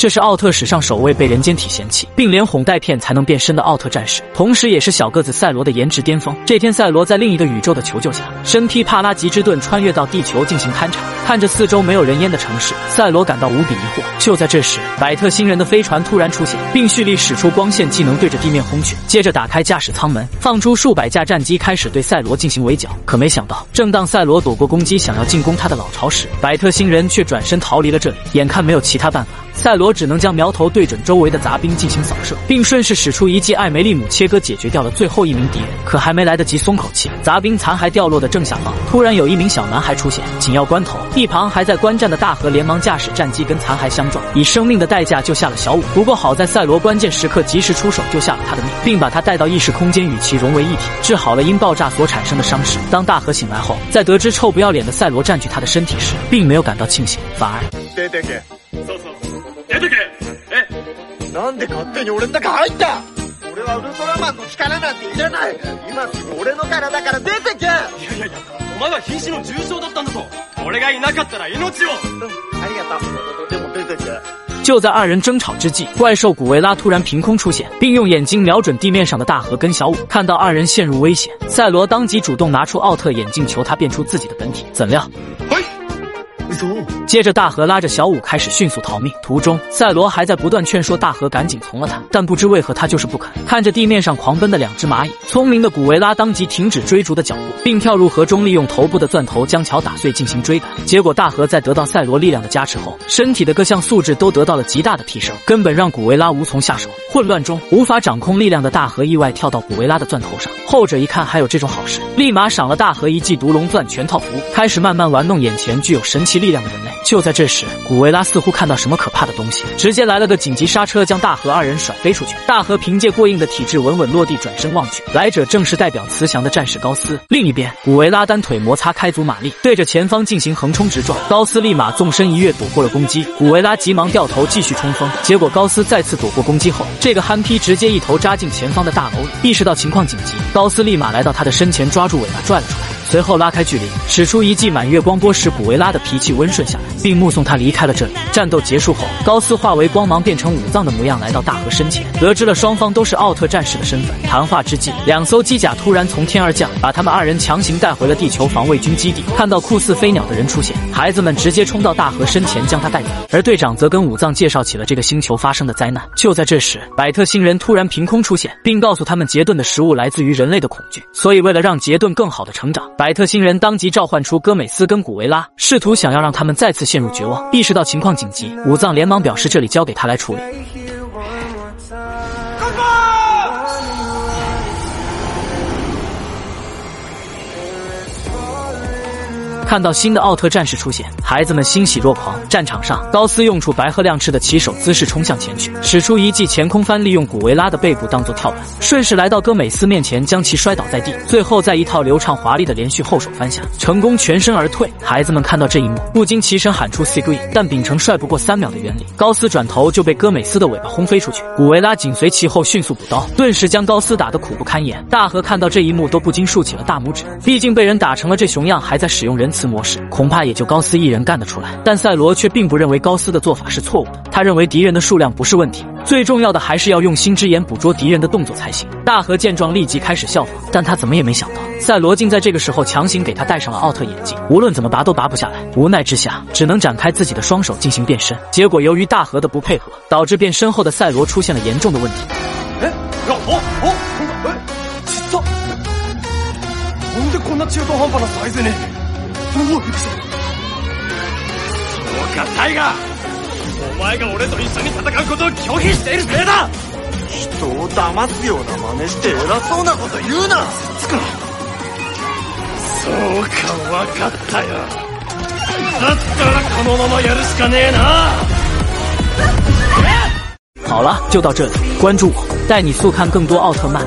这是奥特史上首位被人间体嫌弃，并连哄带骗才能变身的奥特战士，同时也是小个子赛罗的颜值巅峰。这天，赛罗在另一个宇宙的求救下，身披帕拉吉之盾穿越到地球进行勘察。看着四周没有人烟的城市，赛罗感到无比疑惑。就在这时，百特星人的飞船突然出现，并蓄力使出光线技能对着地面轰去，接着打开驾驶舱门，放出数百架战机，开始对赛罗进行围剿。可没想到，正当赛罗躲过攻击，想要进攻他的老巢时，百特星人却转身逃离了这里。眼看没有其他办法。赛罗只能将苗头对准周围的杂兵进行扫射，并顺势使出一记艾梅利姆切割，解决掉了最后一名敌人。可还没来得及松口气，杂兵残骸掉落的正下方，突然有一名小男孩出现。紧要关头，一旁还在观战的大河连忙驾驶战机跟残骸相撞，以生命的代价救下了小五。不过好在赛罗关键时刻及时出手，救下了他的命，并把他带到意识空间与其融为一体，治好了因爆炸所产生的伤势。当大河醒来后，在得知臭不要脸的赛罗占据他的身体时，并没有感到庆幸，反而。なんで勝手に俺の中入った俺はウルトラマンの力なんていらない今すぐ俺の体から出てけいやいやいやお前は瀕死の重傷だったんだぞ俺がいなかったら命をうんありがとうでも出てけ就在二人争吵之际，怪兽古维拉突然凭空出现，并用眼睛瞄准地面上的大河跟小五。看到二人陷入危险，赛罗当即主动拿出奥特眼镜，求他变出自己的本体。怎料， 接着，大河拉着小五开始迅速逃命。途中，赛罗还在不断劝说大河赶紧从了他，但不知为何他就是不肯。看着地面上狂奔的两只蚂蚁，聪明的古维拉当即停止追逐的脚步，并跳入河中，利用头部的钻头将桥打碎进行追赶。结果，大河在得到赛罗力量的加持后，身体的各项素质都得到了极大的提升，根本让古维拉无从下手。混乱中无法掌控力量的大河意外跳到古维拉的钻头上，后者一看还有这种好事，立马赏了大河一记毒龙钻全套符，开始慢慢玩弄眼前具有神奇。力量的人类。就在这时，古维拉似乎看到什么可怕的东西，直接来了个紧急刹车，将大河二人甩飞出去。大河凭借过硬的体质稳稳落地，转身望去，来者正是代表慈祥的战士高斯。另一边，古维拉单腿摩擦开足马力，对着前方进行横冲直撞。高斯立马纵身一跃，躲过了攻击。古维拉急忙掉头继续冲锋，结果高斯再次躲过攻击后，这个憨批直接一头扎进前方的大楼里。意识到情况紧急，高斯立马来到他的身前，抓住尾巴拽了出来。随后拉开距离，使出一记满月光波，使古维拉的脾气温顺下来，并目送他离开了这里。战斗结束后，高斯化为光芒，变成五藏的模样，来到大河身前，得知了双方都是奥特战士的身份。谈话之际，两艘机甲突然从天而降，把他们二人强行带回了地球防卫军基地。看到酷似飞鸟的人出现，孩子们直接冲到大河身前将他带走，而队长则跟五藏介绍起了这个星球发生的灾难。就在这时，百特星人突然凭空出现，并告诉他们杰顿的食物来自于人类的恐惧，所以为了让杰顿更好的成长。百特星人当即召唤出戈美斯跟古维拉，试图想要让他们再次陷入绝望。意识到情况紧急，武藏连忙表示这里交给他来处理。看到新的奥特战士出现，孩子们欣喜若狂。战场上，高斯用出白鹤亮翅的起手姿势冲向前去，使出一记前空翻，利用古维拉的背部当做跳板，顺势来到戈美斯面前，将其摔倒在地。最后在一套流畅华丽的连续后手翻下，成功全身而退。孩子们看到这一幕，不禁齐声喊出 s i g r e 但秉承帅不过三秒的原理，高斯转头就被戈美斯的尾巴轰飞出去。古维拉紧随其后，迅速补刀，顿时将高斯打得苦不堪言。大河看到这一幕，都不禁竖起了大拇指。毕竟被人打成了这熊样，还在使用仁慈。模式恐怕也就高斯一人干得出来，但赛罗却并不认为高斯的做法是错误的。他认为敌人的数量不是问题，最重要的还是要用心之眼捕捉敌人的动作才行。大河见状立即开始效仿，但他怎么也没想到，赛罗竟在这个时候强行给他戴上了奥特眼镜，无论怎么拔都拔不下来。无奈之下，只能展开自己的双手进行变身。结果由于大河的不配合，导致变身后的赛罗出现了严重的问题。哎，哦哦哦，哎，なんでこんな中途半端なサイズに？そう かタイガお前が俺と一緒に戦うことを拒否しているせいだ人を騙すような真似して偉そうなこと言うなつかそうか分かったよだったらこのままやるしかねえな好了，就到这里。关注我，带你速看更多奥特曼。